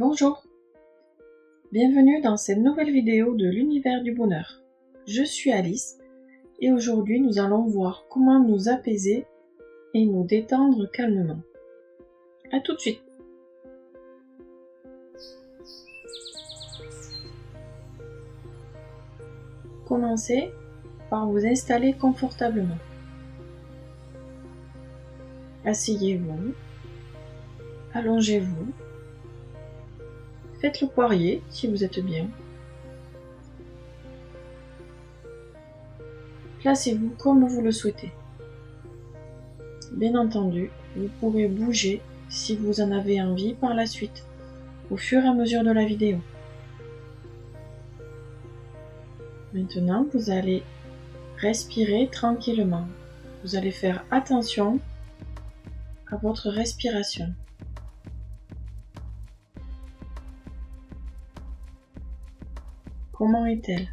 Bonjour Bienvenue dans cette nouvelle vidéo de l'univers du bonheur. Je suis Alice et aujourd'hui nous allons voir comment nous apaiser et nous détendre calmement. A tout de suite Commencez par vous installer confortablement. Asseyez-vous, allongez-vous Faites le poirier si vous êtes bien. Placez-vous comme vous le souhaitez. Bien entendu, vous pourrez bouger si vous en avez envie par la suite, au fur et à mesure de la vidéo. Maintenant, vous allez respirer tranquillement. Vous allez faire attention à votre respiration. Comment est-elle?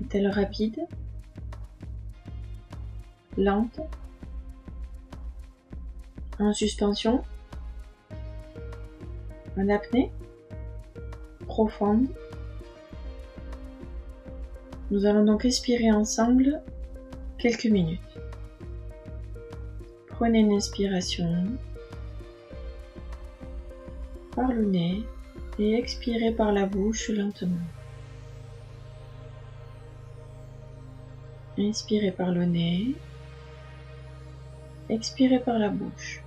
Est-elle rapide? Lente? En suspension? En apnée? Profonde? Nous allons donc respirer ensemble quelques minutes. Prenez une inspiration par le nez et expirez par la bouche lentement. Inspirez par le nez, expirez par la bouche.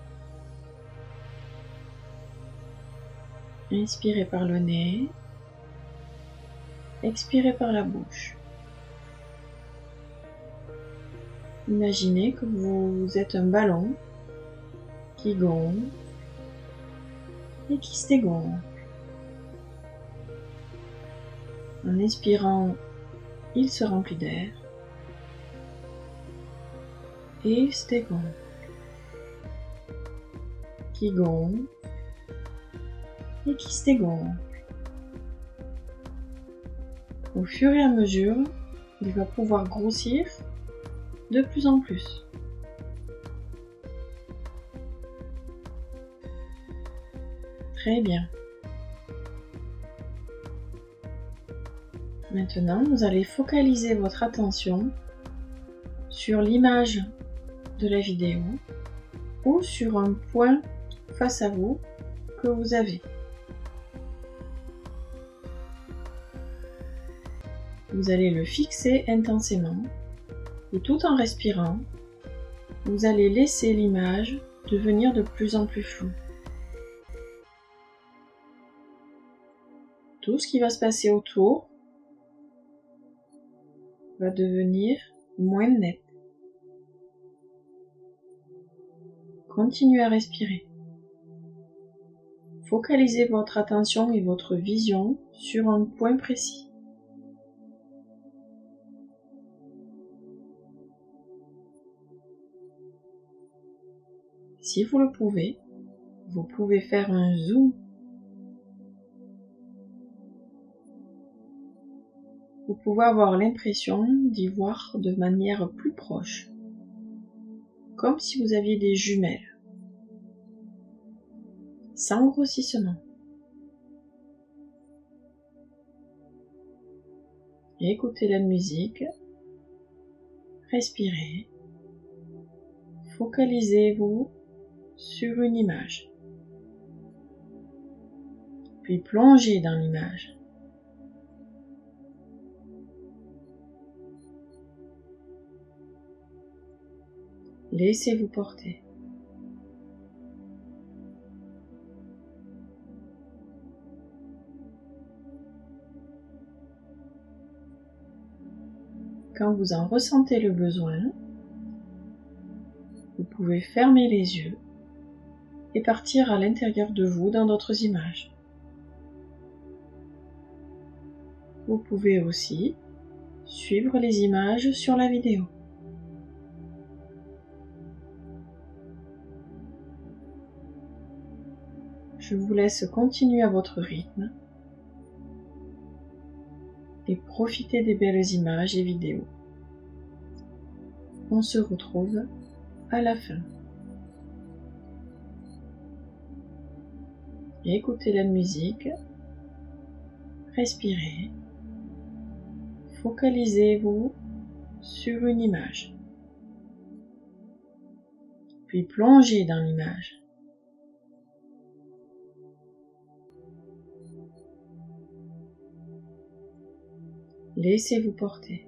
Inspirez par le nez, expirez par la bouche. Imaginez que vous êtes un ballon qui gonfle et qui se dégonfle. En inspirant, il se remplit d'air et il se qui gonfle et qui se dégonfle. Au fur et à mesure, il va pouvoir grossir de plus en plus. Très bien. Maintenant, vous allez focaliser votre attention sur l'image de la vidéo ou sur un point face à vous que vous avez. Vous allez le fixer intensément et tout en respirant, vous allez laisser l'image devenir de plus en plus floue. Tout ce qui va se passer autour va devenir moins net. Continuez à respirer. Focalisez votre attention et votre vision sur un point précis. Si vous le pouvez, vous pouvez faire un zoom vous pouvez avoir l'impression d'y voir de manière plus proche, comme si vous aviez des jumelles, sans grossissement. Écoutez la musique, respirez, focalisez-vous sur une image, puis plongez dans l'image. Laissez-vous porter. Quand vous en ressentez le besoin, vous pouvez fermer les yeux et partir à l'intérieur de vous dans d'autres images. Vous pouvez aussi suivre les images sur la vidéo. Je vous laisse continuer à votre rythme et profiter des belles images et vidéos. On se retrouve à la fin. écoutez la musique, respirez, focalisez-vous sur une image, puis plongez dans l'image. Laissez-vous porter.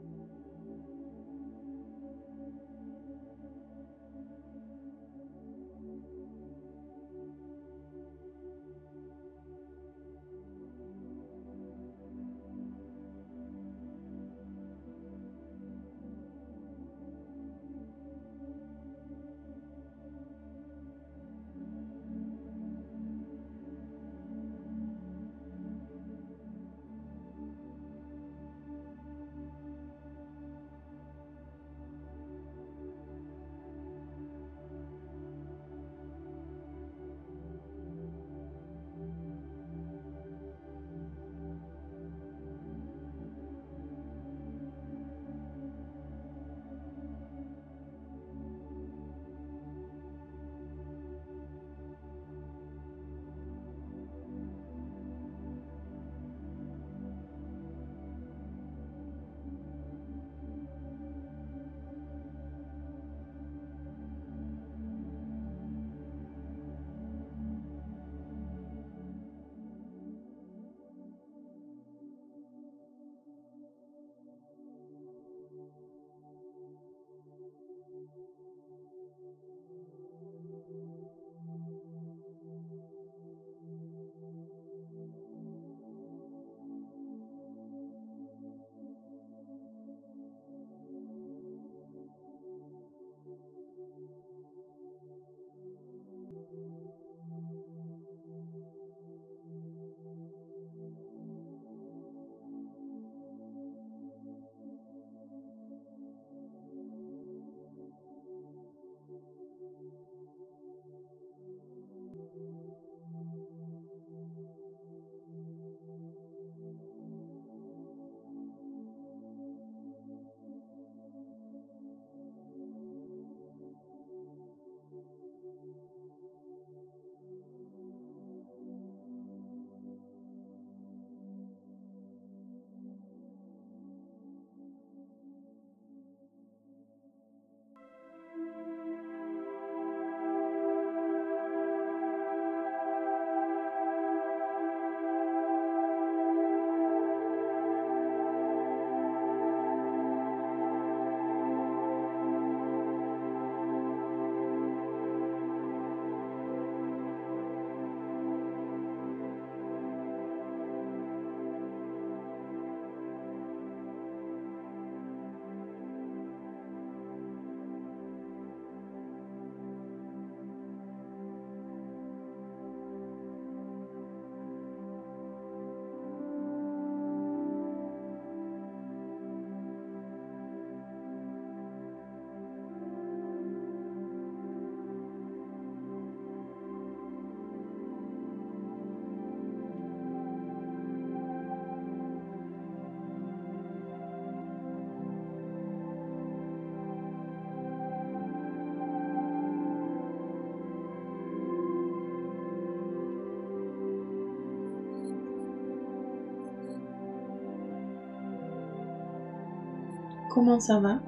Comment ça va?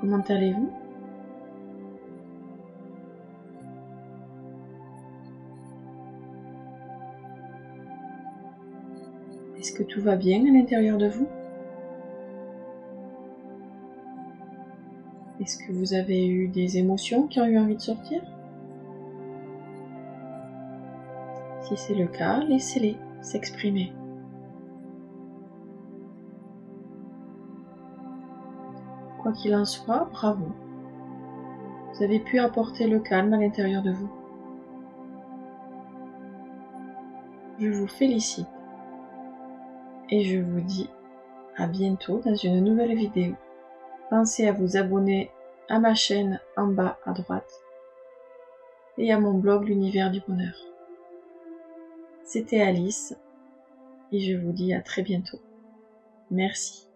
Comment allez-vous? Est-ce que tout va bien à l'intérieur de vous? Est-ce que vous avez eu des émotions qui ont eu envie de sortir? Si c'est le cas, laissez-les s'exprimer. Quoi qu'il en soit, bravo. Vous avez pu apporter le calme à l'intérieur de vous. Je vous félicite et je vous dis à bientôt dans une nouvelle vidéo. Pensez à vous abonner à ma chaîne en bas à droite et à mon blog L'univers du bonheur. C'était Alice et je vous dis à très bientôt. Merci.